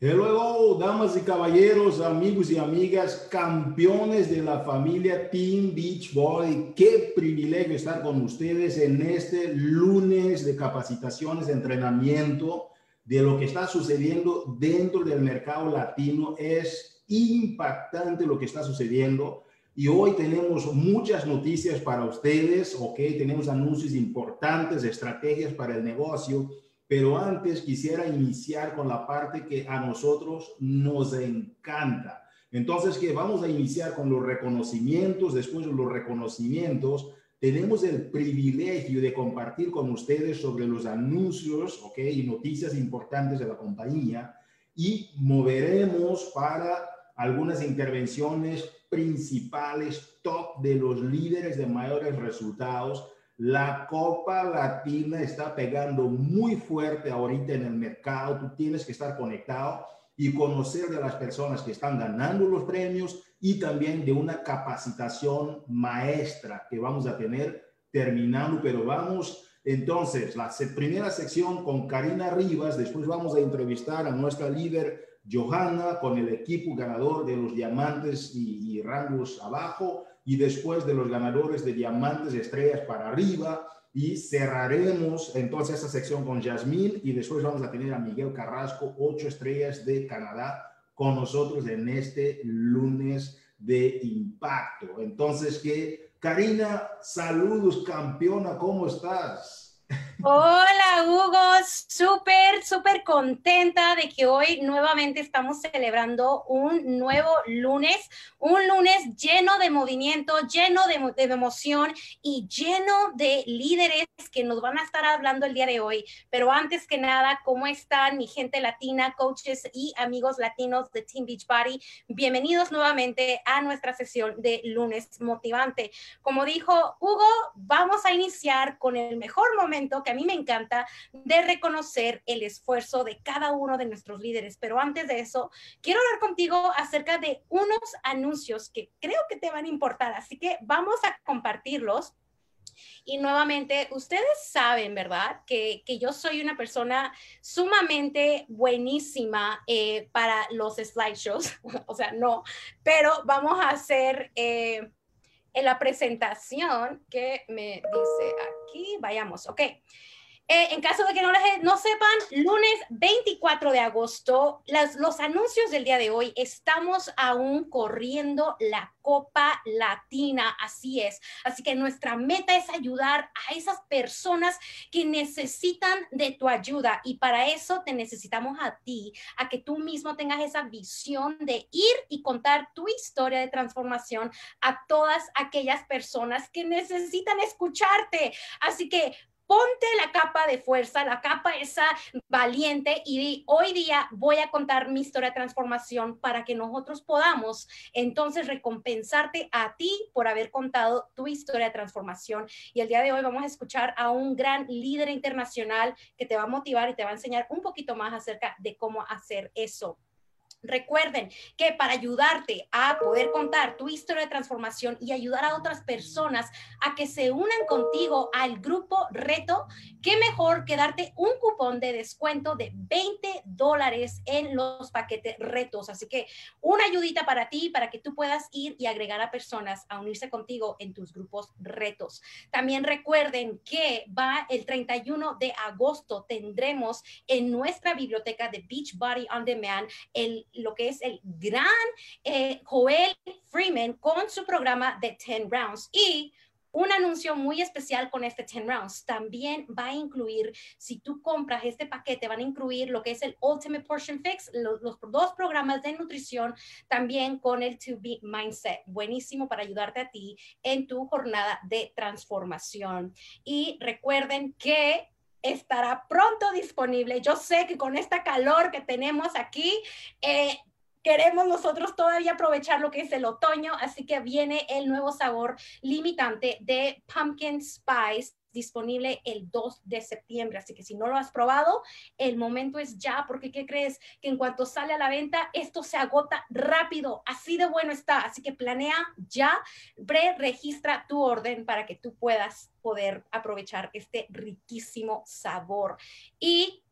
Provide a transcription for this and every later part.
Hello, damas y caballeros, amigos y amigas, campeones de la familia Team Beach Boy. Qué privilegio estar con ustedes en este lunes de capacitaciones, de entrenamiento, de lo que está sucediendo dentro del mercado latino. Es impactante lo que está sucediendo. Y hoy tenemos muchas noticias para ustedes, ok, tenemos anuncios importantes, estrategias para el negocio pero antes quisiera iniciar con la parte que a nosotros nos encanta. Entonces, que vamos a iniciar con los reconocimientos. Después de los reconocimientos, tenemos el privilegio de compartir con ustedes sobre los anuncios, ¿ok? Y noticias importantes de la compañía. Y moveremos para algunas intervenciones principales, top de los líderes de mayores resultados la Copa Latina está pegando muy fuerte ahorita en el mercado. Tú tienes que estar conectado y conocer de las personas que están ganando los premios y también de una capacitación maestra que vamos a tener terminando, pero vamos entonces, la primera sección con Karina Rivas, después vamos a entrevistar a nuestra líder Johanna con el equipo ganador de los diamantes y, y rangos abajo y después de los ganadores de diamantes, estrellas para arriba. Y cerraremos entonces esta sección con Yasmín y después vamos a tener a Miguel Carrasco, ocho estrellas de Canadá, con nosotros en este lunes de impacto. Entonces, que Karina, saludos campeona, ¿cómo estás? Hola Hugo, súper, súper contenta de que hoy nuevamente estamos celebrando un nuevo lunes, un lunes lleno de movimiento, lleno de, emoción y lleno de líderes que nos van a estar hablando el día de hoy. Pero antes que nada, ¿cómo están mi gente latina, coaches y amigos latinos de Team Beachbody? Bienvenidos nuevamente a nuestra sesión de lunes motivante. Como dijo Hugo, vamos a iniciar con el mejor momento que a mí me encanta de reconocer el esfuerzo de cada uno de nuestros líderes. Pero antes de eso, quiero hablar contigo acerca de unos anuncios que creo que te van a importar. Así que vamos a compartirlos. Y nuevamente, ustedes saben, ¿verdad? Que, que yo soy una persona sumamente buenísima eh, para los slideshows. o sea, no, pero vamos a hacer... Eh, en la presentación que me dice aquí, vayamos, ok. Eh, en caso de que no, sepan, lunes 24 de agosto, las, los anuncios del día de hoy, estamos aún corriendo la Copa Latina, así es. Así que nuestra meta es ayudar a esas personas que necesitan de tu ayuda y para eso te necesitamos a ti, a que tú mismo tengas esa visión de ir y contar tu historia de transformación a todas aquellas personas que necesitan escucharte. Así que ponte la capa de fuerza, la capa esa valiente y hoy día voy a contar mi historia de transformación para que nosotros podamos entonces recompensarte a ti por haber contado tu historia de transformación. Y el día de hoy vamos a escuchar a un gran líder internacional que te va a motivar y te va a enseñar un poquito más acerca de cómo hacer eso. Recuerden que para ayudarte a poder contar tu historia de transformación y ayudar a otras personas a que se unan contigo al grupo reto, qué mejor que darte un cupón de descuento de 20 dólares en los paquetes retos. Así que una ayudita para ti, para que tú puedas ir y agregar a personas a unirse contigo en tus grupos retos. También recuerden que va el 31 de agosto, tendremos en nuestra biblioteca de Beachbody On Demand el lo que es el gran eh, Joel Freeman con su programa de 10 Rounds. Y un anuncio muy especial con este 10 rounds. También va a incluir, si tú compras este paquete, van a incluir lo que es el Ultimate Portion Fix, los, los dos programas de nutrición, también con el To Be Mindset. Buenísimo para ayudarte a ti en tu jornada de transformación. Y recuerden que estará pronto disponible. Yo sé que con esta calor que tenemos aquí, eh, queremos nosotros todavía aprovechar lo que es el otoño, así que viene el nuevo sabor limitante de Pumpkin Spice disponible el 2 de septiembre. Así que si no lo has probado, el momento es ya, porque ¿qué crees? Que en cuanto sale a la venta, esto se agota rápido. Así de bueno está. Así que planea ya, pre-registra tu orden para que tú puedas poder aprovechar este riquísimo sabor. Y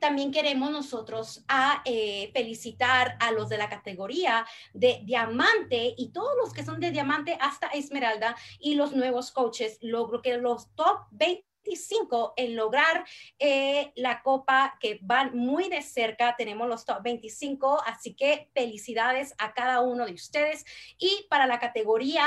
también queremos nosotros a eh, felicitar a los de la categoría de diamante y todos los que son de diamante hasta esmeralda y los nuevos coaches. Logro que los top 20 25 en lograr eh, la copa que van muy de cerca. Tenemos los top 25, así que felicidades a cada uno de ustedes. Y para la categoría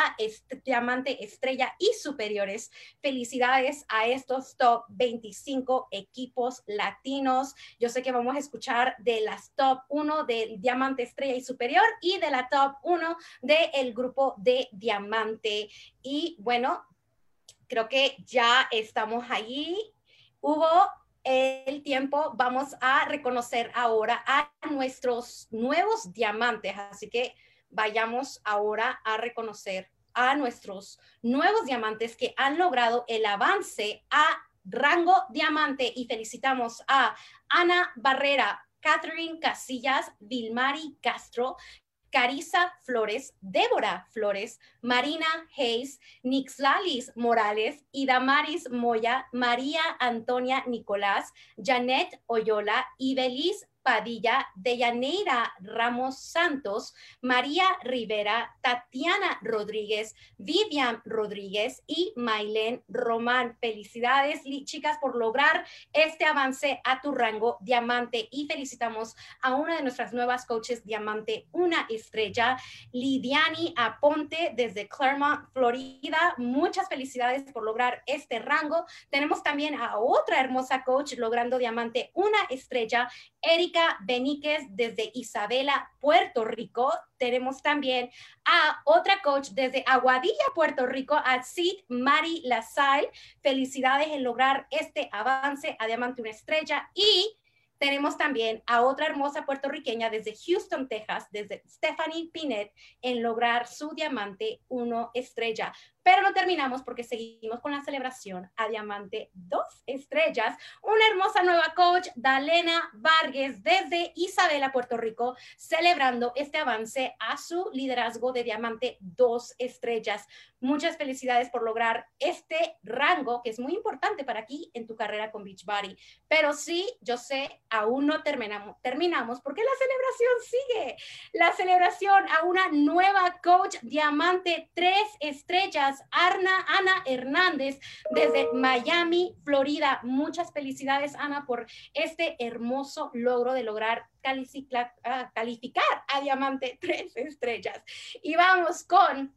diamante, estrella y superiores, felicidades a estos top 25 equipos latinos. Yo sé que vamos a escuchar de las top 1 del diamante, estrella y superior y de la top 1 del grupo de diamante. Y bueno, creo que ya estamos allí. Hubo el tiempo, vamos a reconocer ahora a nuestros nuevos diamantes, así que vayamos ahora a reconocer a nuestros nuevos diamantes que han logrado el avance a rango diamante y felicitamos a Ana Barrera, Catherine Casillas, Vilmari Castro, Carisa Flores, Débora Flores, Marina Hayes, Nixlalis Morales, Idamaris Moya, María Antonia Nicolás, Janet Oyola y Belis Padilla, Deyaneira Ramos Santos, María Rivera, Tatiana Rodríguez, Vivian Rodríguez y Mailén Román. Felicidades, chicas, por lograr este avance a tu rango diamante y felicitamos a una de nuestras nuevas coaches diamante, una estrella, Lidiani Aponte desde Claremont, Florida. Muchas felicidades por lograr este rango. Tenemos también a otra hermosa coach logrando diamante, una estrella, Erika Beníquez desde Isabela, Puerto Rico. Tenemos también a otra coach desde Aguadilla, Puerto Rico, a Sid Mari Lasalle. Felicidades en lograr este avance a Diamante una Estrella. Y tenemos también a otra hermosa puertorriqueña desde Houston, Texas, desde Stephanie Pinet, en lograr su diamante uno estrella. Pero no terminamos porque seguimos con la celebración a Diamante dos estrellas. Una hermosa nueva coach, Dalena Vargas, desde Isabela, Puerto Rico, celebrando este avance a su liderazgo de Diamante dos estrellas. Muchas felicidades por lograr este rango que es muy importante para aquí en tu carrera con Beachbody. Pero sí, yo sé, aún no terminamos, terminamos porque la celebración sigue. La celebración a una nueva coach Diamante tres estrellas Arna, Ana Hernández desde Miami, Florida. Muchas felicidades, Ana, por este hermoso logro de lograr ah, calificar a Diamante tres estrellas. Y vamos con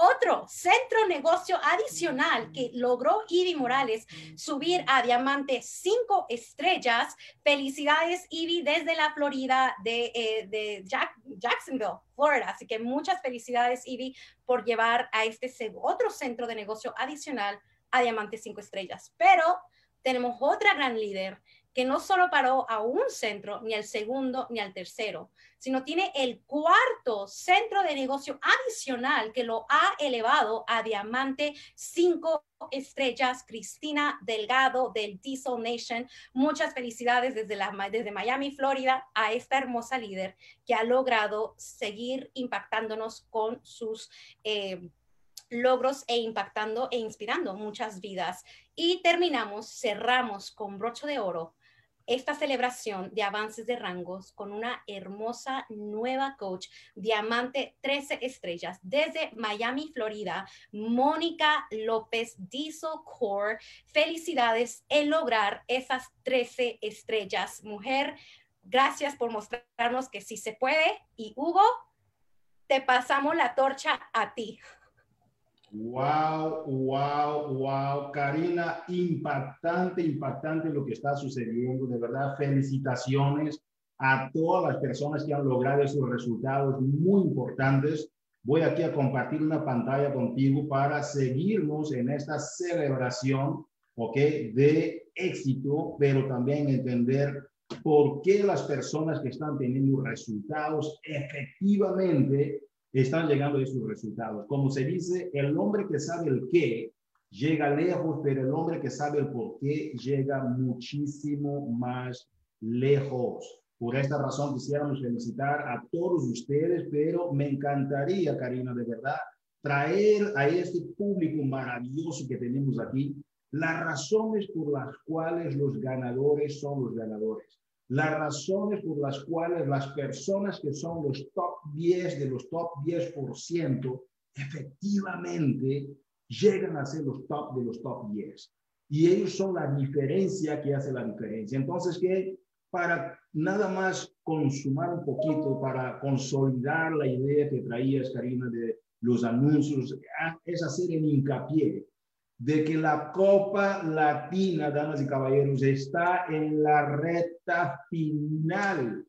otro centro negocio adicional que logró Ivy Morales subir a diamante cinco estrellas. Felicidades, Ivy, desde la Florida de, eh, Jacksonville, Florida. Así que muchas felicidades, Ivy, por llevar a este otro centro de negocio adicional a diamante cinco estrellas. Pero tenemos otra gran líder que no solo paró a un centro, ni al segundo, ni al tercero, sino tiene el cuarto centro de negocio adicional que lo ha elevado a diamante cinco estrellas, Cristina Delgado del Diesel Nation. Muchas felicidades desde, la, desde Miami, Florida, a esta hermosa líder que ha logrado seguir impactándonos con sus... Eh, logros e impactando e inspirando muchas vidas. Y terminamos, cerramos con broche de oro esta celebración de avances de rangos con una hermosa nueva coach, Diamante 13 Estrellas, desde Miami, Florida, Mónica López Diesel Core. Felicidades en lograr esas 13 estrellas. Mujer, gracias por mostrarnos que sí se puede. Y Hugo, te pasamos la torcha a ti. Wow, wow, wow. Karina, impactante, impactante lo que está sucediendo. De verdad, felicitaciones a todas las personas que han logrado esos resultados muy importantes. Voy aquí a compartir una pantalla contigo para seguirnos en esta celebración, ¿ok? De éxito, pero también entender por qué las personas que están teniendo resultados efectivamente están llegando a esos resultados. Como se dice, el hombre que sabe el qué llega lejos, pero el hombre que sabe el por qué llega muchísimo más lejos. Por esta razón quisiéramos felicitar a todos ustedes, pero me encantaría, Karina, de verdad, traer a este público maravilloso que tenemos aquí las razones por las cuales los ganadores son los ganadores, las razones por las cuales las personas que son los top 10 de los top 10% efectivamente llegan a ser los top de los top 10. Y ellos son la diferencia que hace la diferencia. Entonces, que para nada más consumar un poquito, para consolidar la idea que traías, Karina, de los anuncios, ah, es hacer el hincapié de que la Copa Latina, damas y caballeros, está en la recta final.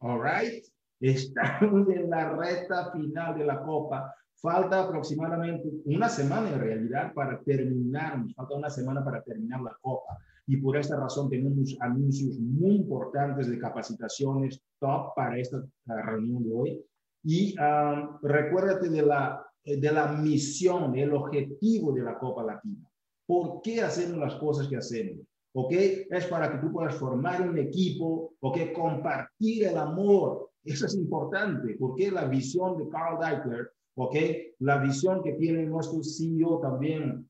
All right? Estamos en la recta final de la Copa. Falta aproximadamente una semana en realidad para terminar, falta una semana para terminar la Copa. Y por esta razón tenemos anuncios muy importantes de capacitaciones top para esta reunión de hoy. Y uh, recuérdate de la de la misión, el objetivo de la Copa Latina. ¿Por qué hacemos las cosas que hacemos? ¿Ok? Es para que tú puedas formar un equipo, ¿ok? Compartir el amor. Eso es importante, porque la visión de Carl Deichler, ¿ok? La visión que tiene nuestro CEO también,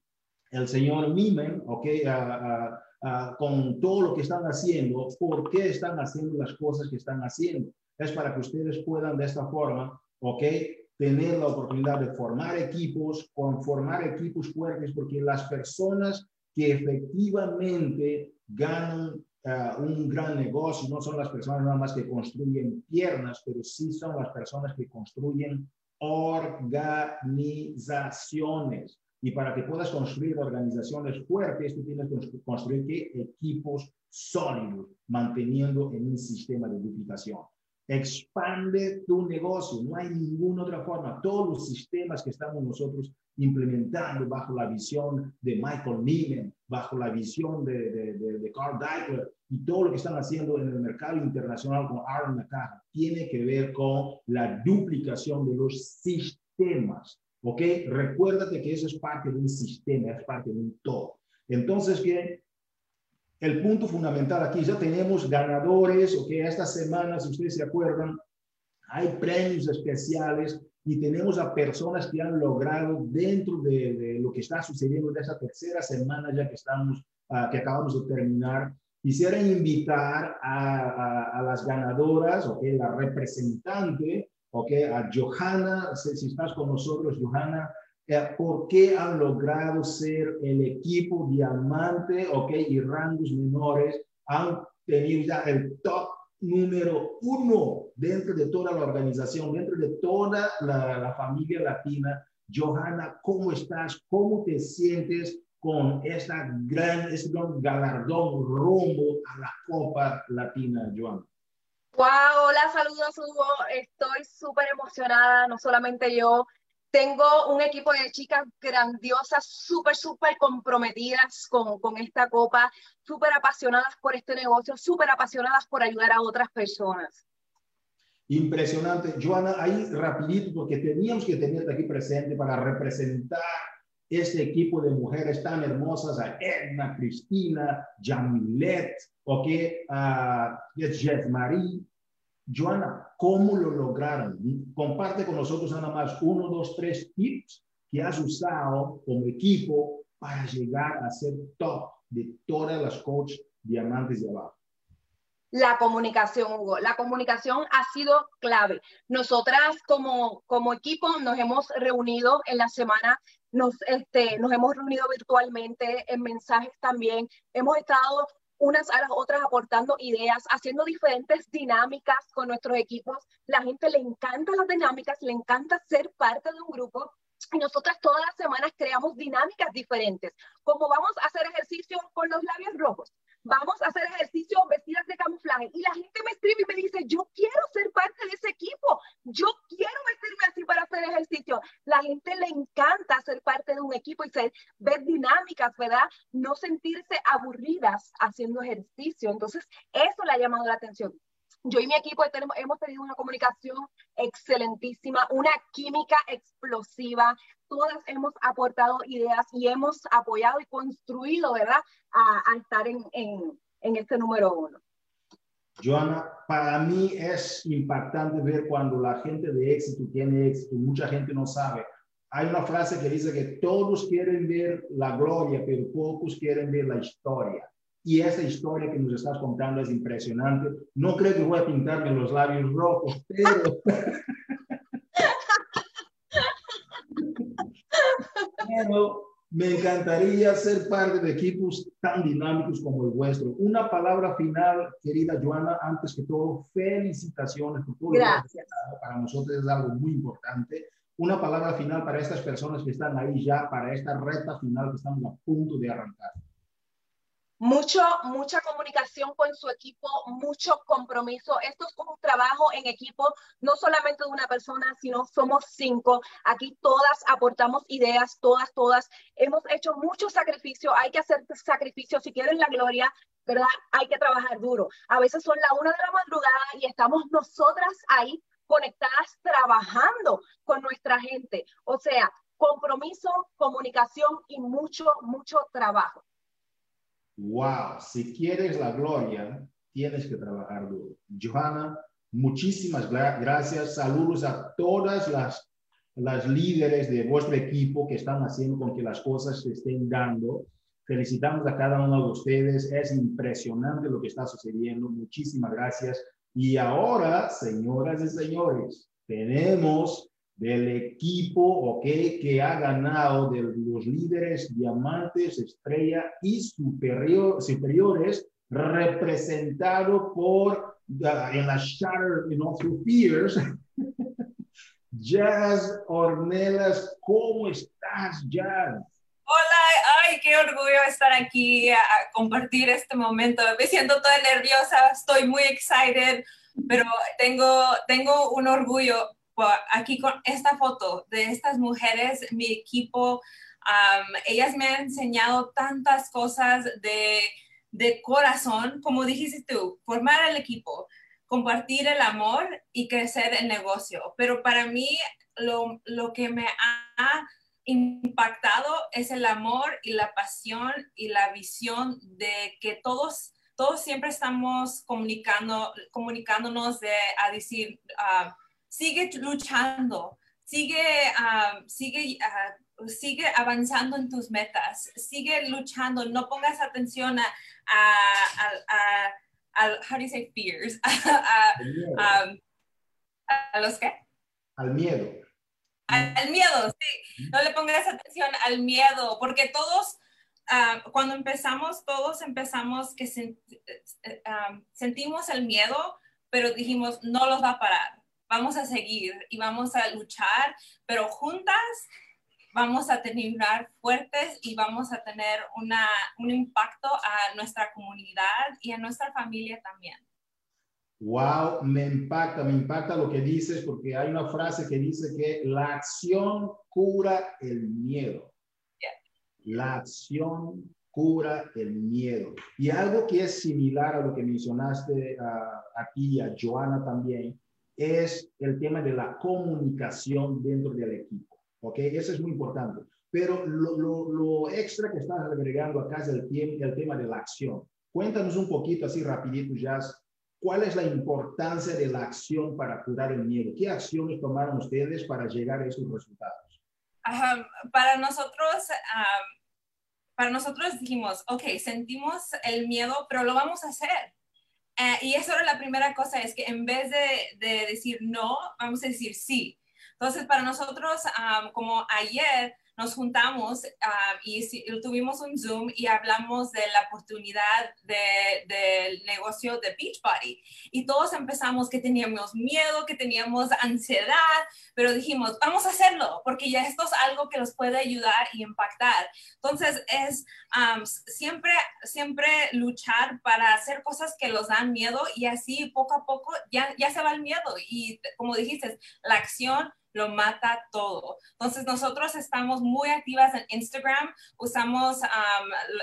el señor Mimen, ¿ok? con todo lo que están haciendo, ¿por qué están haciendo las cosas que están haciendo? Es para que ustedes puedan de esta forma, ¿ok? Tener la oportunidad de formar equipos, conformar equipos fuertes, porque las personas que efectivamente ganan ah, un gran negocio no son las personas nada más que construyen piernas, pero sí son las personas que construyen organizaciones. Y para que puedas construir organizaciones fuertes, tú tienes que construir equipos sólidos, manteniendo en un sistema de duplicación. Expande tu negocio, no hay ninguna otra forma. Todos los sistemas que estamos nosotros implementando bajo la visión de Michael Neiman, bajo la visión de, de, de, Carl Deichler y todo lo que están haciendo en el mercado internacional con Aaron Nakaja, tiene que ver con la duplicación de los sistemas. ¿Ok? Recuérdate que eso es parte de un sistema, es parte de un todo. Entonces, que el punto fundamental aquí, ya tenemos ganadores, ok, esta semana, si ustedes se acuerdan, hay premios especiales y tenemos a personas que han logrado dentro de, lo que está sucediendo en esta tercera semana ya que estamos, ah, que acabamos de terminar, quisiera invitar a, las ganadoras, ok, la representante, ok, a Johanna, si estás con nosotros, Johanna, eh, por qué han logrado ser el equipo diamante, ok, y rangos menores, han tenido ya el top número uno dentro de toda la organización, dentro de toda la, familia latina. Johanna, ¿cómo estás? ¿Cómo te sientes con esta gran, este gran galardón rumbo a la Copa Latina, Johanna? Wow, hola, saludos Hugo. Estoy súper emocionada, no solamente yo, tengo un equipo de chicas grandiosas, súper, súper comprometidas con, con esta copa, súper apasionadas por este negocio, súper apasionadas por ayudar a otras personas. Impresionante. Joana, ahí rapidito, porque teníamos que tenerte aquí presente para representar este equipo de mujeres tan hermosas, a Edna, Cristina, Jamilet, ok, a Jeff Marie, Joana, ¿cómo lo lograron? Comparte con nosotros nada más uno, dos, tres tips que has usado como equipo para llegar a ser top de todas las coaches diamantes de abajo. La comunicación, Hugo. La comunicación ha sido clave. Nosotras como, como equipo nos hemos reunido en la semana, nos, este, nos hemos reunido virtualmente en mensajes también. Hemos estado unas a las otras aportando ideas, haciendo diferentes dinámicas con nuestros equipos. La gente le encanta las dinámicas, le encanta ser parte de un grupo y nosotras todas las semanas creamos dinámicas diferentes, como vamos a hacer ejercicio con los labios rojos, vamos a hacer ejercicio vestidas de camuflaje y la gente me escribe y me dice, yo quiero ser parte de ese equipo, yo quiero vestirme así para hacer ejercicio. La gente le encanta ser parte de un equipo y ser, ver dinámicas, ¿verdad? No sentirse aburridas haciendo ejercicio. Entonces, eso le ha llamado la atención. Yo y mi equipo hemos tenido una comunicación excelentísima, una química explosiva. Todas hemos aportado ideas y hemos apoyado y construido, ¿verdad?, a, estar en, en, en este número uno. Joana, para mí es impactante ver cuando la gente de éxito tiene éxito. Mucha gente no sabe. hay una frase que dice que todos quieren ver la gloria, pero pocos quieren ver la historia. Y esa historia que nos estás contando es impresionante. No creo que voy a pintarme los labios rojos, pero... pero me encantaría ser parte de equipos tan dinámicos como el vuestro. Una palabra final, querida Joana, antes que todo, felicitaciones por todo. Gracias. Para nosotros es algo muy importante. Una palabra final para estas personas que están ahí ya, para esta reta final que estamos a punto de arrancar mucho, mucha comunicación con su equipo, mucho compromiso. Esto es un trabajo en equipo, no solamente de una persona, sino somos cinco. Aquí todas aportamos ideas, todas, todas. Hemos hecho mucho sacrificio, hay que hacer sacrificio. Si quieren la gloria, ¿verdad? Hay que trabajar duro. A veces son la una de la madrugada y estamos nosotras ahí conectadas trabajando con nuestra gente. O sea, compromiso, comunicación y mucho, mucho trabajo wow, si quieres la gloria, tienes que trabajar duro. Johanna, muchísimas gracias. Saludos a todas las, las líderes de vuestro equipo que están haciendo con que las cosas se estén dando. Felicitamos a cada uno de ustedes. Es impresionante lo que está sucediendo. Muchísimas gracias. Y ahora, señoras y señores, tenemos del equipo ok, que ha ganado de los líderes diamantes, estrella y superior, superiores, representado por en la Shatter in Through. Jazz Ornelas, ¿cómo estás, Jazz? Hola, ay, qué orgullo estar aquí a, compartir este momento. Me siento toda nerviosa, estoy muy excited, pero tengo, tengo un orgullo aquí con esta foto de estas mujeres, mi equipo, ellas me han enseñado tantas cosas de, de corazón, como dijiste tú, formar el equipo, compartir el amor y crecer el negocio. Pero para mí lo, lo que me ha impactado es el amor y la pasión y la visión de que todos, todos siempre estamos comunicando, comunicándonos de, a decir, uh, sigue luchando, sigue, ah, sigue, ah, sigue avanzando en tus metas, sigue luchando, no pongas atención a, a, a, how do you say fears? a, los qué? Al miedo. Al, miedo, sí. No le pongas atención al miedo, porque todos, ah, cuando empezamos, todos empezamos que eh, sentimos el miedo, pero dijimos, no los va a parar vamos a seguir y vamos a luchar, pero juntas vamos a terminar fuertes y vamos a tener una, un impacto a nuestra comunidad y a nuestra familia también. Wow, me impacta, me impacta lo que dices porque hay una frase que dice que la acción cura el miedo. La acción cura el miedo. Y algo que es similar a lo que mencionaste uh, aquí a Joana también, es el tema de la comunicación dentro del equipo. ¿Ok? Eso es muy importante. Pero lo, lo, extra que estás agregando acá es el, el tema de la acción. Cuéntanos un poquito así rapidito, Jazz, ¿cuál es la importancia de la acción para curar el miedo? ¿Qué acciones tomaron ustedes para llegar a esos resultados? para nosotros, para nosotros dijimos, ok, sentimos el miedo, pero lo vamos a hacer eh, y eso era la primera cosa, es que en vez de, de decir no, vamos a decir sí. Entonces, para nosotros, como ayer, nos juntamos ah, y tuvimos un Zoom y hablamos de la oportunidad del negocio de Beachbody. Y todos empezamos que teníamos miedo, que teníamos ansiedad, pero dijimos, vamos a hacerlo, porque ya esto es algo que los puede ayudar y impactar. Entonces, es siempre, siempre luchar para hacer cosas que los dan miedo y así poco a poco ya, ya se va el miedo. Y como dijiste, la acción lo mata todo. Entonces, nosotros estamos muy activas en Instagram, usamos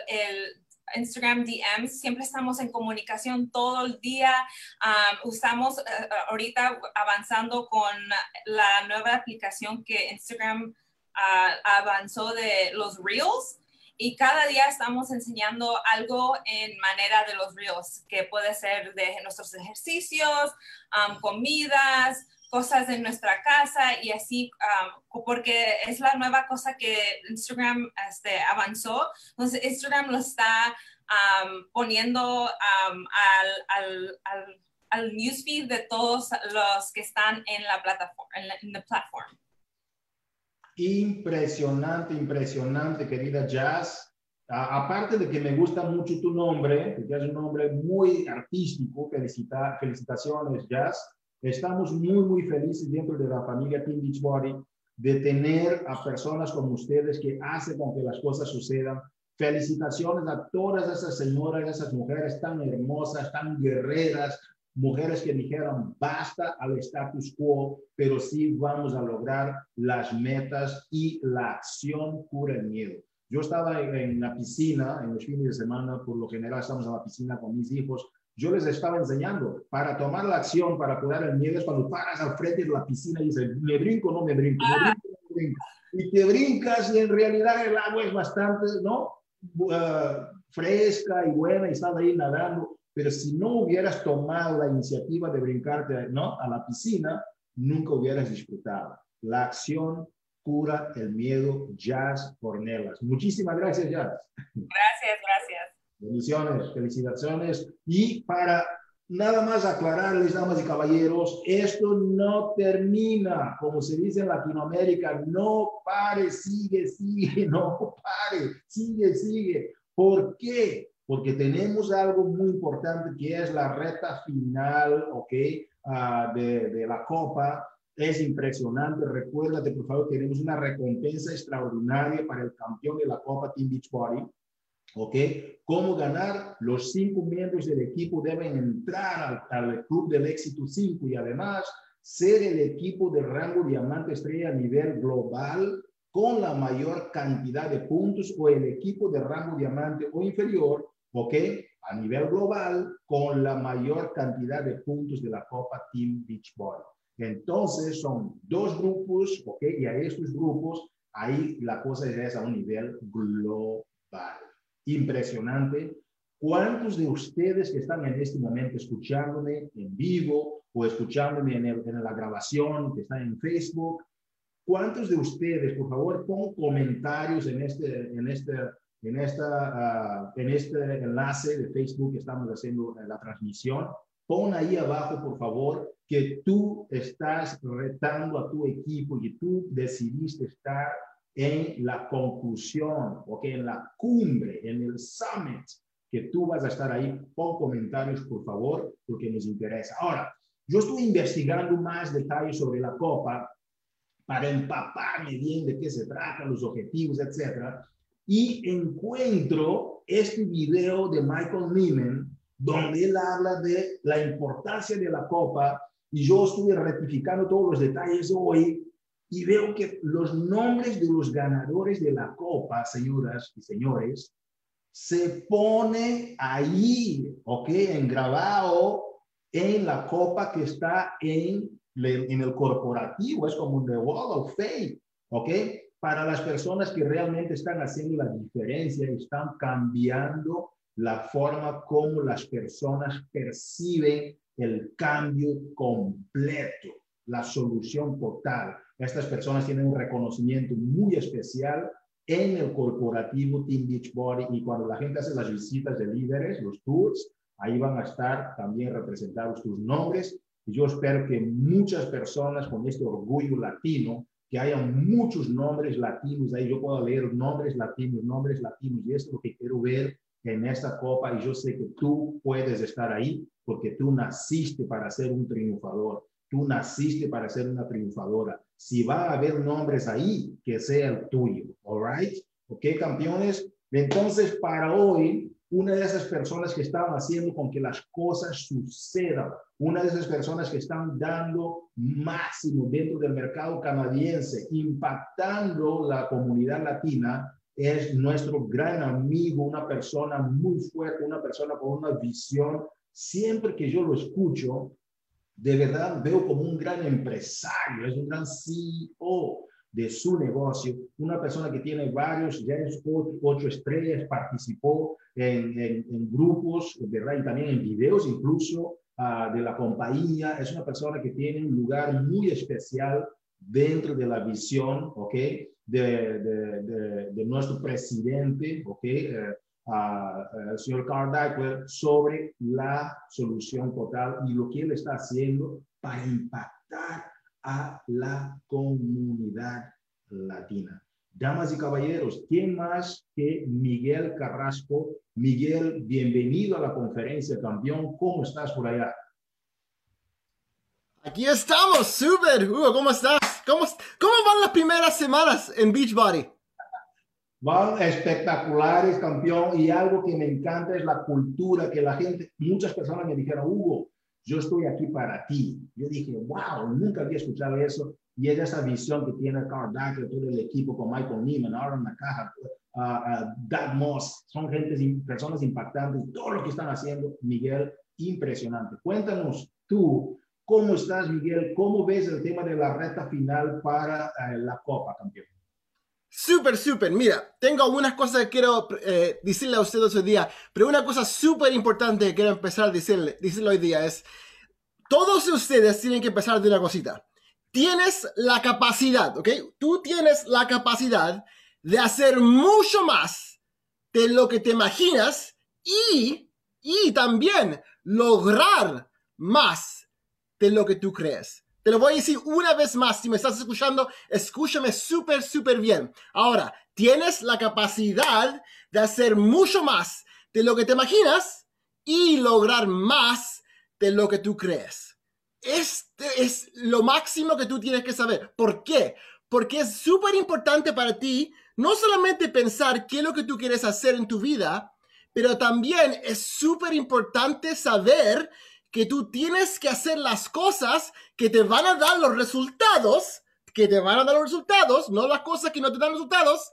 el Instagram DMs, siempre estamos en comunicación todo el día. usamos eh, ahorita avanzando con la nueva aplicación que Instagram ah, avanzó de los Reels. Y cada día estamos enseñando algo en manera de los Reels, que puede ser de nuestros ejercicios, comidas, cosas de nuestra casa y así, um, porque es la nueva cosa que Instagram este, avanzó. Entonces, Instagram lo está um, poniendo um, al, al, al, al, newsfeed de todos los que están en la plataforma. En la, platform. Impresionante, impresionante, querida Jazz. aparte de que me gusta mucho tu nombre, que es un nombre muy artístico, felicita, felicitaciones, Jazz. Estamos muy, muy felices dentro de la familia Team Beachbody de tener a personas como ustedes que hacen con que las cosas sucedan. Felicitaciones a todas esas señoras, esas mujeres tan hermosas, tan guerreras, mujeres que dijeron basta al status quo, pero sí vamos a lograr las metas y la acción cura el miedo. Yo estaba en la piscina en los fines de semana, por lo general estamos en la piscina con mis hijos, yo les estaba enseñando para tomar la acción, para curar el miedo, es cuando paras al frente de la piscina y dices, ¿me brinco no me brinco? ¿Me brinco, no me brinco? Y te brincas y en realidad el agua es bastante, ¿no? Uh, fresca y buena y estás ahí nadando. Pero si no hubieras tomado la iniciativa de brincarte, ¿no? A la piscina, nunca hubieras disfrutado. La acción cura el miedo, Jazz Cornelas. Muchísimas gracias, Jazz. Gracias. Bendiciones, felicitaciones. Y para nada más aclararles, damas y caballeros, esto no termina, como se dice en Latinoamérica, no pare, sigue, sigue, no pare, sigue, sigue. ¿Por qué? Porque tenemos algo muy importante que es la reta final, ¿ok? Uh, de, de la Copa. Es impresionante. Recuérdate, por favor, tenemos una recompensa extraordinaria para el campeón de la Copa Team Beachbody. ¿Ok? ¿Cómo ganar? Los cinco miembros del equipo deben entrar al, Club del Éxito 5 y además ser el equipo de rango diamante estrella a nivel global con la mayor cantidad de puntos o el equipo de rango diamante o inferior, ¿ok? A nivel global con la mayor cantidad de puntos de la Copa Team Beachball. Entonces son dos grupos, ¿ok? Y a estos grupos, ahí la cosa es a un nivel global impresionante. ¿Cuántos de ustedes que están en este momento escuchándome en vivo o escuchándome en, la grabación que está en Facebook? ¿Cuántos de ustedes, por favor, pon comentarios en este, en este, en esta, uh, en este enlace de Facebook que estamos haciendo la transmisión? Pon ahí abajo, por favor, que tú estás retando a tu equipo y tú decidiste estar en la conclusión, o que en la cumbre, en el summit, que tú vas a estar ahí. Pon comentarios, por favor, porque nos interesa. Ahora, yo estoy investigando más detalles sobre la Copa para empaparme bien de qué se trata, los objetivos, etcétera. Y encuentro este video de Michael Neiman, donde él habla de la importancia de la Copa, y yo estuve rectificando todos los detalles hoy y veo que los nombres de los ganadores de la copa, señoras y señores, se pone ahí, ¿ok? En grabado en la copa que está en, en el corporativo, es como un Wall of Fame, ¿ok? Para las personas que realmente están haciendo la diferencia están cambiando la forma como las personas perciben el cambio completo, la solución total. Estas personas tienen un reconocimiento muy especial en el corporativo Team Beachbody y cuando la gente hace las visitas de líderes, los tours, ahí van a estar también representados tus nombres. Y yo espero que muchas personas con este orgullo latino, que haya muchos nombres latinos ahí, yo puedo leer nombres latinos, nombres latinos, y es lo que quiero ver en esta copa y yo sé que tú puedes estar ahí porque tú naciste para ser un triunfador, tú naciste para ser una triunfadora si va a haber nombres ahí, que sea el tuyo, ¿all right? ¿Ok, campeones? Entonces, para hoy, una de esas personas que están haciendo con que las cosas sucedan, una de esas personas que están dando máximo dentro del mercado canadiense, impactando la comunidad latina, es nuestro gran amigo, una persona muy fuerte, una persona con una visión. Siempre que yo lo escucho, de verdad veo como un gran empresario, es un gran CEO de su negocio, una persona que tiene varios, ya es ocho, estrellas, participó en, en, grupos, ¿verdad? Y también en videos, incluso ah, de la compañía, es una persona que tiene un lugar muy especial dentro de la visión, ¿ok? De, de, de, nuestro presidente, ¿ok? Eh, el señor Carl sobre la solución total y lo que él está haciendo para impactar a la comunidad latina. Damas y caballeros, ¿quién más que Miguel Carrasco? Miguel, bienvenido a la conferencia campeón. ¿Cómo estás por allá? Aquí estamos, súper. Hugo, ¿cómo estás? ¿Cómo, ¿Cómo van las primeras semanas en Beachbody? Van espectaculares, campeón. Y algo que me encanta es la cultura que la gente, muchas personas me dijeron, Hugo, yo estoy aquí para ti. Yo dije, wow, nunca había escuchado eso. Y es esa visión que tiene Carl Dacker, todo el equipo con Michael Neiman, Aaron Nakaja, uh, uh, Doug Moss, son gente, personas impactantes, todo lo que están haciendo, Miguel, impresionante. Cuéntanos tú, ¿cómo estás, Miguel? ¿Cómo ves el tema de la reta final para uh, la Copa, campeón? Súper, súper. Mira, tengo algunas cosas que quiero eh, decirle a ustedes hoy día, pero una cosa súper importante que quiero empezar a decirle, decirle hoy día es, todos ustedes tienen que empezar de una cosita tienes la capacidad, ¿ok? Tú tienes la capacidad de hacer mucho más de lo que te imaginas y, y también lograr más de lo que tú crees. Te lo voy a decir una vez más, si me estás escuchando, escúchame súper, súper bien. Ahora, tienes la capacidad de hacer mucho más de lo que te imaginas y lograr más de lo que tú crees. Este es lo máximo que tú tienes que saber. ¿Por qué? Porque es súper importante para ti no solamente pensar qué es lo que tú quieres hacer en tu vida, pero también es súper importante saber que tú tienes que hacer las cosas que te van a dar los resultados, que te van a dar los resultados, no las cosas que no te dan resultados,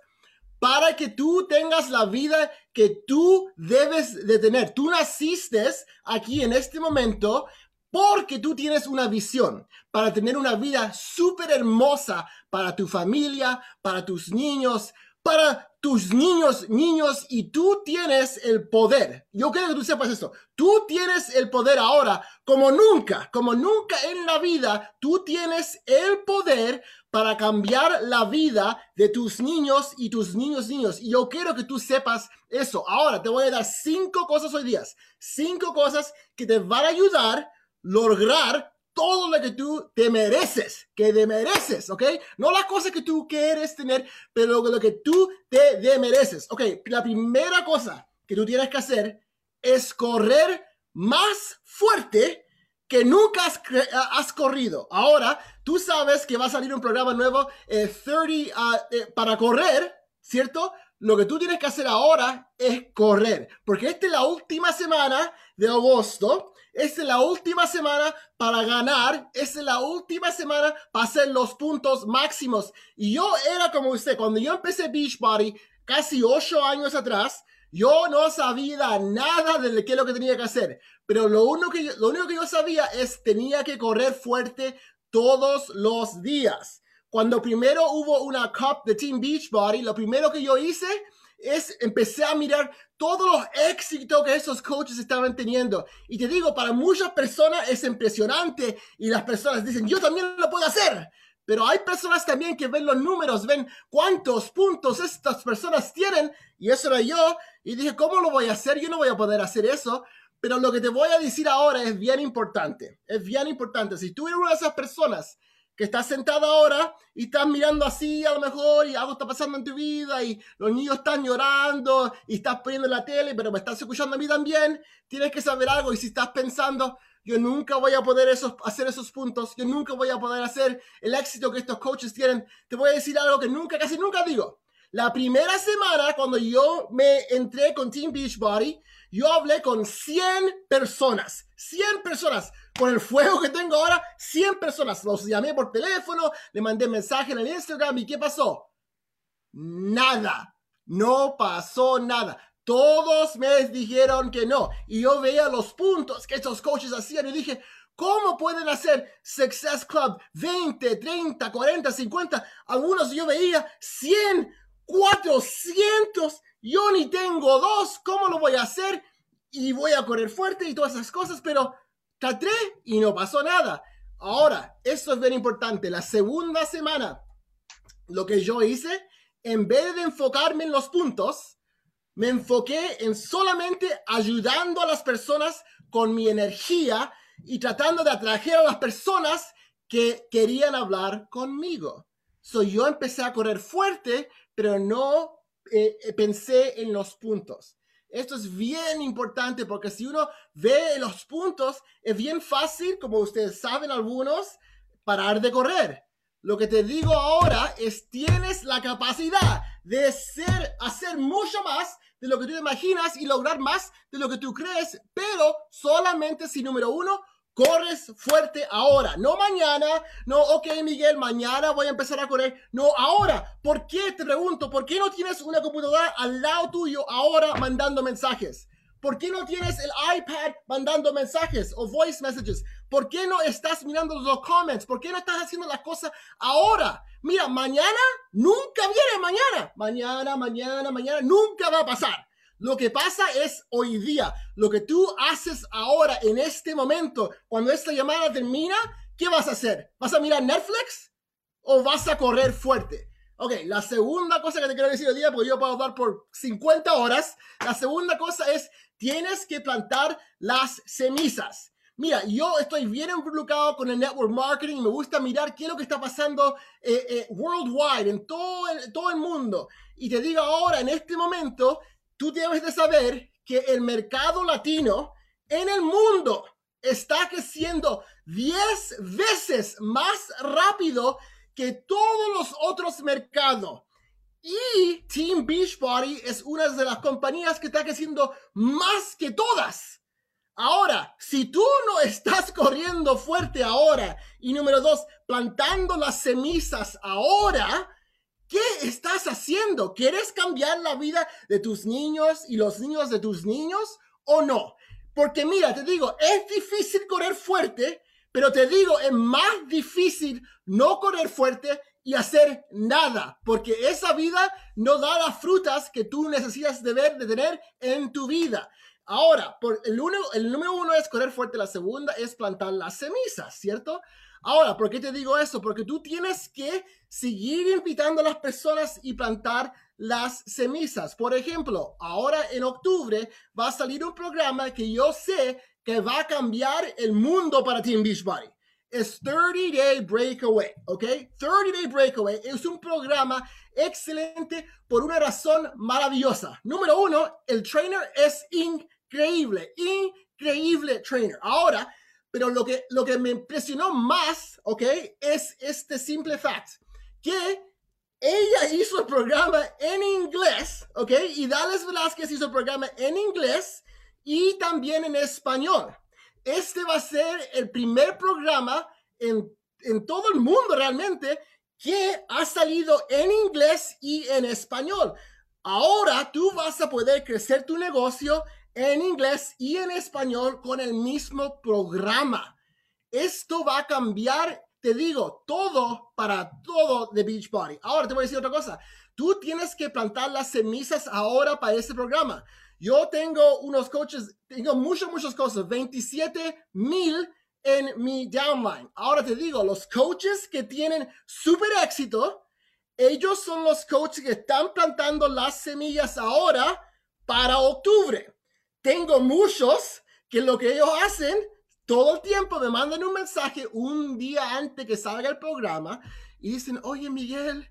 para que tú tengas la vida que tú debes de tener. Tú naciste aquí en este momento porque tú tienes una visión para tener una vida súper hermosa para tu familia, para tus niños, para tus niños, niños, y tú tienes el poder. Yo quiero que tú sepas esto. Tú tienes el poder ahora, como nunca, como nunca en la vida, tú tienes el poder para cambiar la vida de tus niños y tus niños, niños. Y yo quiero que tú sepas eso. Ahora te voy a dar cinco cosas hoy día. Cinco cosas que te van a ayudar lograr todo lo que tú te mereces, que te mereces, ¿ok? No las cosas que tú quieres tener, pero lo que tú te mereces, ¿ok? La primera cosa que tú tienes que hacer es correr más fuerte que nunca has, corrido. Ahora, tú sabes que va a salir un programa nuevo, 30 eh, ah, eh, para correr, ¿cierto? Lo que tú tienes que hacer ahora es correr, porque esta es la última semana de agosto es la última semana para ganar. Es la última semana para hacer los puntos máximos. Y yo era como usted. Cuando yo empecé Beachbody, casi ocho años atrás, yo no sabía nada de qué es lo que tenía que hacer. Pero lo único que yo, lo único que yo sabía es tenía que correr fuerte todos los días. Cuando primero hubo una Cup de Team Beachbody, lo primero que yo hice es empecé a mirar todos los éxitos que esos coaches estaban teniendo. Y te digo, para muchas personas es impresionante y las personas dicen, yo también lo puedo hacer. Pero hay personas también que ven los números, ven cuántos puntos estas personas tienen. Y eso era yo. Y dije, ¿cómo lo voy a hacer? Yo no voy a poder hacer eso. Pero lo que te voy a decir ahora es bien importante. Es bien importante. Si tú eres una de esas personas que estás sentada ahora y estás mirando así a lo mejor y algo está pasando en tu vida y los niños están llorando y estás poniendo la tele, pero me estás escuchando a mí también, tienes que saber algo y si estás pensando, yo nunca voy a poder esos, hacer esos puntos, yo nunca voy a poder hacer el éxito que estos coaches tienen, te voy a decir algo que nunca, casi nunca digo. La primera semana cuando yo me entré con Team Beachbody, yo hablé con 100 personas, 100 personas con el fuego que tengo ahora, 100 personas. Los llamé por teléfono, le mandé mensaje en el Instagram y ¿qué pasó? Nada. No pasó nada. Todos me dijeron que no. Y yo veía los puntos que estos coaches hacían y dije, ¿cómo pueden hacer Success Club 20, 30, 40, 50? Algunos yo veía 100, 400. Yo ni tengo dos. ¿Cómo lo voy a hacer? Y voy a correr fuerte y todas esas cosas, pero traté y no pasó nada. Ahora, esto es bien importante. La segunda semana, lo que yo hice, en vez de enfocarme en los puntos, me enfoqué en solamente ayudando a las personas con mi energía y tratando de atraer a las personas que querían hablar conmigo. So yo empecé a correr fuerte, pero no eh, eh, pensé en los puntos. Esto es bien importante porque si uno ve los puntos, es bien fácil, como ustedes saben algunos, parar de correr. Lo que te digo ahora es tienes la capacidad de ser, hacer mucho más de lo que tú imaginas y lograr más de lo que tú crees, pero solamente si número uno corres fuerte ahora, no mañana, no, ok Miguel, mañana voy a empezar a correr, no, ahora, ¿por qué? Te pregunto, ¿por qué no tienes una computadora al lado tuyo ahora mandando mensajes? ¿Por qué no tienes el iPad mandando mensajes o voice messages? ¿Por qué no estás mirando los comments? ¿Por qué no estás haciendo las cosas ahora? Mira, mañana nunca viene mañana. Mañana, mañana, mañana, nunca va a pasar. Lo que pasa es hoy día, lo que tú haces ahora, en este momento, cuando esta llamada termina, ¿qué vas a hacer? ¿Vas a mirar Netflix o vas a correr fuerte? Ok, la segunda cosa que te quiero decir hoy día, porque yo puedo hablar por 50 horas, la segunda cosa es, tienes que plantar las semillas. Mira, yo estoy bien involucrado con el network marketing, me gusta mirar qué es lo que está pasando eh, eh, worldwide, en todo el, todo el mundo. Y te digo ahora, en este momento, tú debes de saber que el mercado latino en el mundo está creciendo 10 veces más rápido que todos los otros mercados. Y Team Beachbody es una de las compañías que está creciendo más que todas. Ahora, si tú no estás corriendo fuerte ahora y número dos, plantando las semillas ahora, ¿Qué estás haciendo? ¿Quieres cambiar la vida de tus niños y los niños de tus niños o no? Porque mira, te digo, es difícil correr fuerte, pero te digo, es más difícil no correr fuerte y hacer nada, porque esa vida no da las frutas que tú necesitas de ver, de tener en tu vida. Ahora, por el, el número uno es correr fuerte, la segunda es plantar las semillas, ¿cierto? Ahora, ¿por qué te digo eso? Porque tú tienes que seguir invitando a las personas y plantar las semillas. Por ejemplo, ahora en octubre va a salir un programa que yo sé que va a cambiar el mundo para Team Beachbody. Es 30 Day Breakaway, ¿ok? 30 Day Breakaway es un programa excelente por una razón maravillosa. Número uno, el trainer es increíble, increíble trainer. Ahora, pero lo que, lo que me impresionó más, ¿ok? Es este simple fact, que ella hizo el programa en inglés, ¿ok? Y Dallas Velázquez hizo el programa en inglés y también en español. Este va a ser el primer programa en, en todo el mundo realmente que ha salido en inglés y en español. Ahora tú vas a poder crecer tu negocio en inglés y en español con el mismo programa. Esto va a cambiar, te digo, todo para todo de Beachbody. Ahora te voy a decir otra cosa. Tú tienes que plantar las semillas ahora para este programa. Yo tengo unos coaches, tengo muchas, muchas cosas, 27 mil en mi downline. Ahora te digo, los coaches que tienen súper éxito, ellos son los coaches que están plantando las semillas ahora para octubre tengo muchos que lo que ellos hacen todo el tiempo me mandan un mensaje un día antes que salga el programa y dicen, oye Miguel,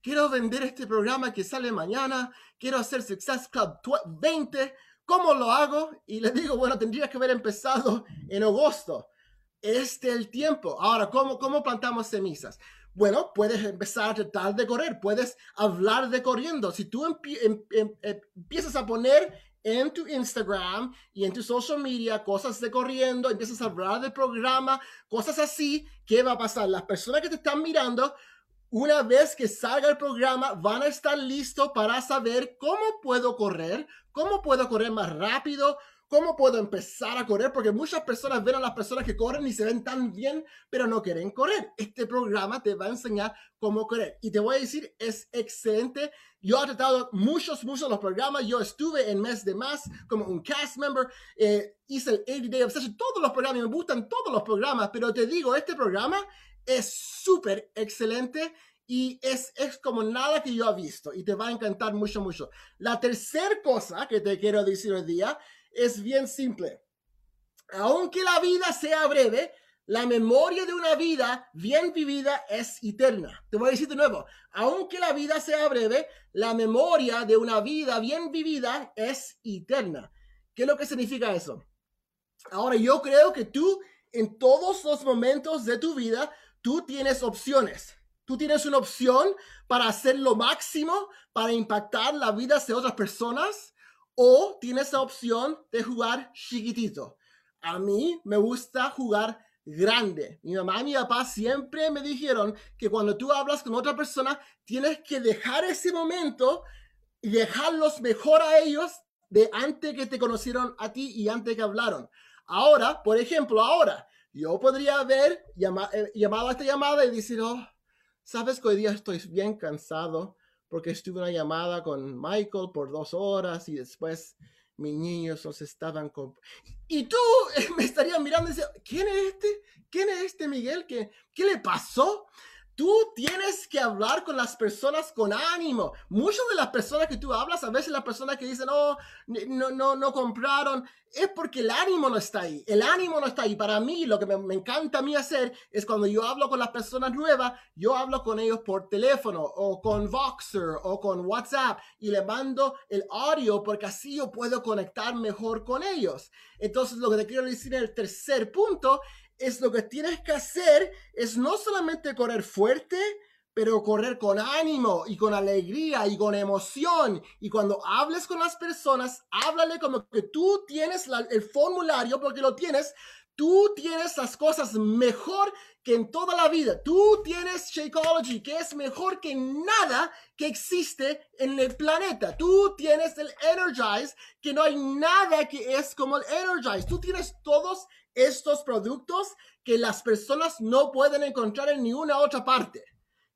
quiero vender este programa que sale mañana, quiero hacer Success Club 20, ¿cómo lo hago? Y le digo, bueno, tendría que haber empezado en agosto. Este es el tiempo. Ahora, ¿cómo, cómo plantamos semillas? Bueno, puedes empezar a tratar de correr, puedes hablar de corriendo. Si tú em, em, empiezas a poner en tu Instagram y en tu social media, cosas de corriendo, empiezas a hablar del programa, cosas así, ¿qué va a pasar? Las personas que te están mirando, una vez que salga el programa, van a estar listos para saber cómo puedo correr, cómo puedo correr más rápido, ¿Cómo puedo empezar a correr? Porque muchas personas ven a las personas que corren y se ven tan bien, pero no quieren correr. Este programa te va a enseñar cómo correr. Y te voy a decir, es excelente. Yo he tratado muchos, muchos de los programas. Yo estuve en Mes de Más como un cast member. Eh, hice el 80 Day Obsession. Todos los programas, me gustan todos los programas. Pero te digo, este programa es súper excelente y es, es como nada que yo he visto y te va a encantar mucho, mucho. La tercera cosa que te quiero decir hoy día es bien simple. Aunque la vida sea breve, la memoria de una vida bien vivida es eterna. Te voy a decir de nuevo, aunque la vida sea breve, la memoria de una vida bien vivida es eterna. ¿Qué es lo que significa eso? Ahora, yo creo que tú, en todos los momentos de tu vida, tú tienes opciones. Tú tienes una opción para hacer lo máximo, para impactar la vida de otras personas o tienes la opción de jugar chiquitito. A mí me gusta jugar grande. Mi mamá y mi papá siempre me dijeron que cuando tú hablas con otra persona, tienes que dejar ese momento y dejarlos mejor a ellos de antes que te conocieron a ti y antes que hablaron. Ahora, por ejemplo, ahora, yo podría haber eh, llamado a esta llamada y decir, oh, sabes que hoy día estoy bien cansado porque estuve una llamada con Michael por dos horas y después mis niños los estaban con... Y tú me estarías mirando y diciendo, ¿quién es este? ¿Quién es este Miguel? ¿Qué, qué le pasó? Tú tienes que hablar con las personas con ánimo. Muchas de las personas que tú hablas, a veces las personas que dicen, oh, no, no, no compraron, es porque el ánimo no está ahí. El ánimo no está ahí. Para mí, lo que me, encanta a mí hacer es cuando yo hablo con las personas nuevas, yo hablo con ellos por teléfono o con Voxer o con WhatsApp y le mando el audio porque así yo puedo conectar mejor con ellos. Entonces, lo que te quiero decir en el tercer punto es lo que tienes que hacer es no solamente correr fuerte, pero correr con ánimo y con alegría y con emoción. Y cuando hables con las personas, háblale como que tú tienes el formulario, porque lo tienes, tú tienes las cosas mejor que en toda la vida. Tú tienes Shakeology, que es mejor que nada que existe en el planeta. Tú tienes el Energize, que no hay nada que es como el Energize. Tú tienes todos estos productos que las personas no pueden encontrar en ninguna otra parte.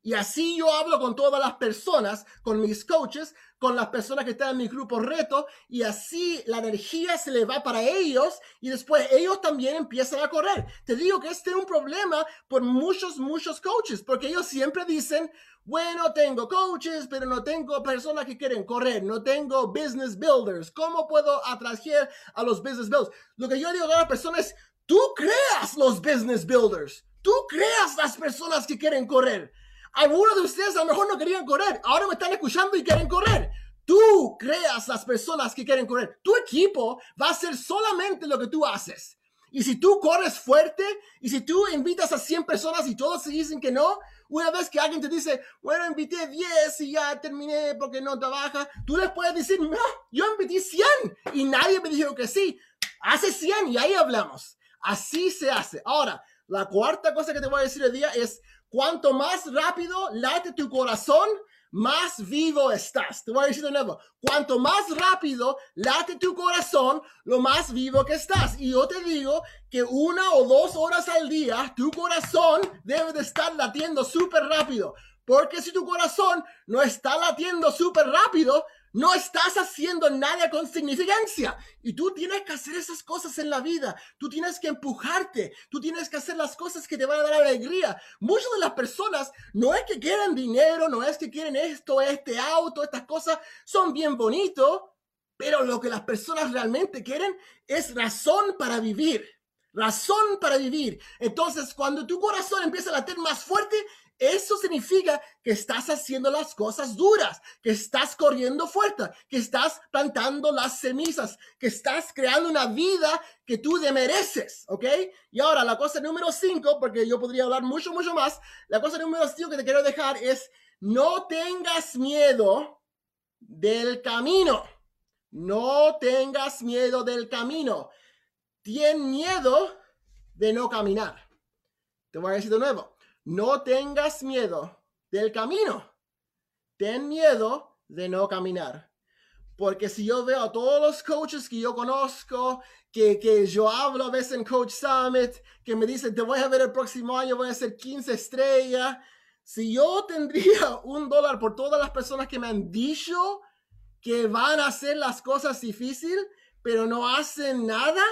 Y así yo hablo con todas las personas, con mis coaches, con las personas que están en mi grupo reto, y así la energía se le va para ellos y después ellos también empiezan a correr. Te digo que este es un problema por muchos, muchos coaches, porque ellos siempre dicen, bueno, tengo coaches, pero no tengo personas que quieren correr, no tengo business builders. ¿Cómo puedo atraer a los business builders? Lo que yo digo a las personas es, tú creas los business builders, tú creas las personas que quieren correr. Algunos de ustedes a lo mejor no querían correr, ahora me están escuchando y quieren correr. Tú creas las personas que quieren correr. Tu equipo va a hacer solamente lo que tú haces. Y si tú corres fuerte y si tú invitas a 100 personas y todos se dicen que no, una vez que alguien te dice, bueno, invité 10 y ya terminé porque no trabaja, tú les puedes decir, no, yo invité 100 y nadie me dijo que sí. Hace 100 y ahí hablamos. Así se hace. Ahora, la cuarta cosa que te voy a decir hoy día es, Cuanto más rápido late tu corazón, más vivo estás. Te voy a decir de nuevo, cuanto más rápido late tu corazón, lo más vivo que estás. Y yo te digo que una o dos horas al día, tu corazón debe de estar latiendo súper rápido. Porque si tu corazón no está latiendo súper rápido, no estás haciendo nada con significancia. Y tú tienes que hacer esas cosas en la vida. Tú tienes que empujarte. Tú tienes que hacer las cosas que te van a dar alegría. Muchas de las personas no es que quieren dinero, no es que quieren esto, este auto, estas cosas. Son bien bonitos. Pero lo que las personas realmente quieren es razón para vivir. Razón para vivir. Entonces, cuando tu corazón empieza a latir más fuerte, eso significa que estás haciendo las cosas duras, que estás corriendo fuerte, que estás plantando las semillas, que estás creando una vida que tú te mereces, ¿ok? Y ahora la cosa número cinco, porque yo podría hablar mucho, mucho más, la cosa número cinco que te quiero dejar es, no tengas miedo del camino. No tengas miedo del camino. Tien miedo de no caminar. Te voy a decir de nuevo no tengas miedo del camino. Ten miedo de no caminar. Porque si yo veo a todos los coaches que yo conozco, que, que yo hablo a veces en Coach Summit, que me dicen, te voy a ver el próximo año, voy a hacer 15 estrellas. Si yo tendría un dólar por todas las personas que me han dicho que van a hacer las cosas difíciles, pero no hacen nada,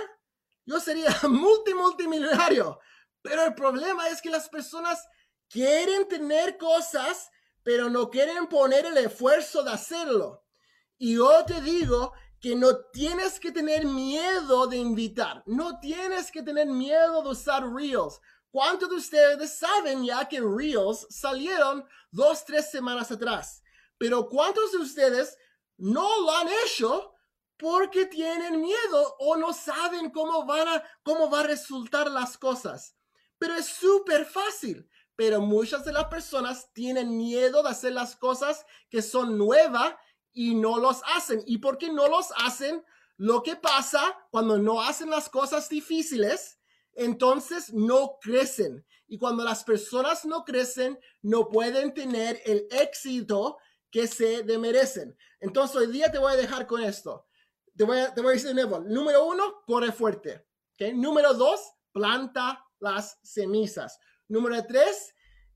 yo sería multi, multimillonario. Pero el problema es que las personas quieren tener cosas, pero no quieren poner el esfuerzo de hacerlo. Y yo te digo que no tienes que tener miedo de invitar, no tienes que tener miedo de usar Reels. ¿Cuántos de ustedes saben ya que Reels salieron dos, tres semanas atrás? Pero ¿cuántos de ustedes no lo han hecho porque tienen miedo o no saben cómo van a, cómo va a resultar las cosas? Pero es súper fácil. Pero muchas de las personas tienen miedo de hacer las cosas que son nuevas y no los hacen. ¿Y por qué no los hacen? Lo que pasa cuando no hacen las cosas difíciles, entonces no crecen. Y cuando las personas no crecen, no pueden tener el éxito que se merecen. Entonces hoy día te voy a dejar con esto. Te voy a, te voy a decir de nuevo. Número uno, corre fuerte. ¿okay? Número dos, planta las semillas. Número tres,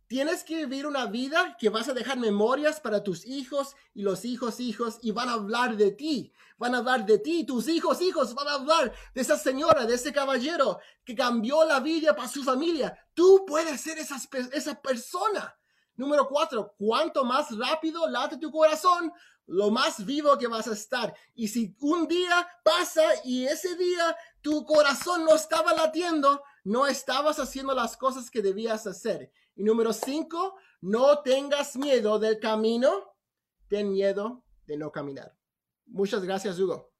Tienes que vivir una vida que vas a dejar memorias para tus hijos y los hijos, hijos, y van a hablar de ti. Van a hablar de ti, tus hijos, hijos, van a hablar de esa señora, de ese caballero que cambió la vida para su familia. Tú puedes ser esa, esa persona. Número cuatro, cuanto más rápido late tu corazón, lo más vivo que vas a estar. Y si un día pasa y ese día tu corazón no estaba latiendo, no estabas haciendo las cosas que debías hacer. Y número cinco, no tengas miedo del camino, ten miedo de no caminar. Muchas gracias, Hugo.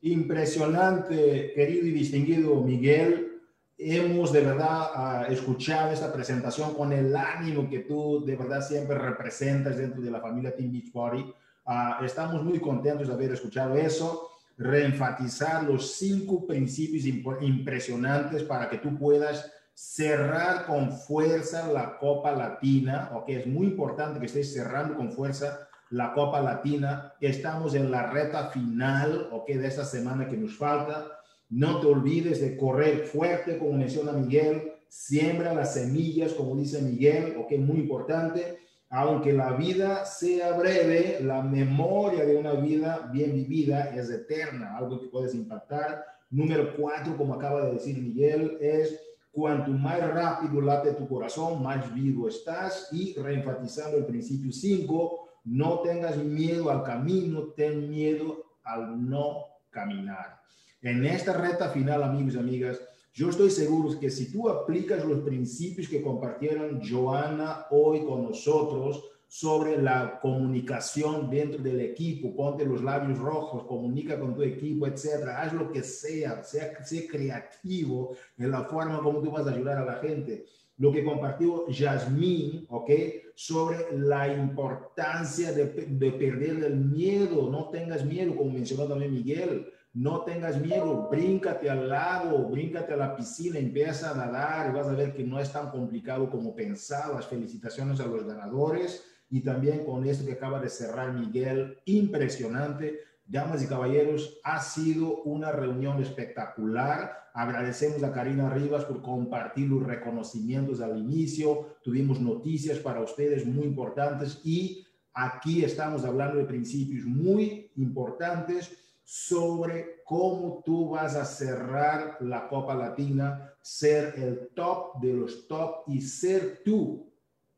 Impresionante, querido y distinguido Miguel. Hemos de verdad ah, escuchado esta presentación con el ánimo que tú de verdad siempre representas dentro de la familia Team Beach Party. Ah, estamos muy contentos de haber escuchado eso reenfatizar los cinco principios impresionantes para que tú puedas cerrar con fuerza la Copa Latina, ok, es muy importante que estés cerrando con fuerza la Copa Latina, estamos en la reta final, ok, de esta semana que nos falta, no te olvides de correr fuerte, como menciona Miguel, siembra las semillas, como dice Miguel, ok, muy importante, aunque la vida sea breve, la memoria de una vida bien vivida es eterna, algo que puedes impactar. Número cuatro, como acaba de decir Miguel, es Cuanto más rápido late tu corazón, más vivo estás. Y reenfatizando el principio 5, no tengas miedo al camino, ten miedo al no caminar. En esta recta final, amigos y amigas, yo estoy seguro que si tú aplicas los principios que compartieron Joana hoy con nosotros, sobre la comunicación dentro del equipo, ponte los labios rojos, comunica con tu equipo, etcétera, haz lo que sea, sea, sea creativo en la forma como tú vas a ayudar a la gente. Lo que compartió Yasmín, ¿ok? Sobre la importancia de, de perder el miedo, no tengas miedo, como mencionó también Miguel, no tengas miedo, bríncate al lago, bríncate a la piscina, empieza a nadar y vas a ver que no es tan complicado como pensabas. Felicitaciones a los ganadores y también con esto que acaba de cerrar Miguel, impresionante. Damas y caballeros, ha sido una reunión espectacular. Agradecemos a Karina Rivas por compartir los reconocimientos al inicio. Tuvimos noticias para ustedes muy importantes y aquí estamos hablando de principios muy importantes sobre cómo tú vas a cerrar la Copa Latina, ser el top de los top y ser tú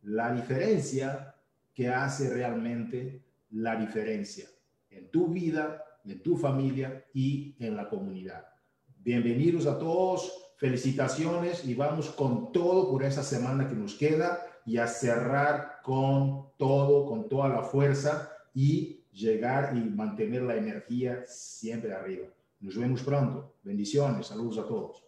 la diferencia que hace realmente la diferencia en tu vida, en tu familia y en la comunidad. Bienvenidos a todos, felicitaciones y vamos con todo por esa semana que nos queda y a cerrar con todo, con toda la fuerza y llegar y mantener la energía siempre arriba. Nos vemos pronto. Bendiciones, saludos a todos.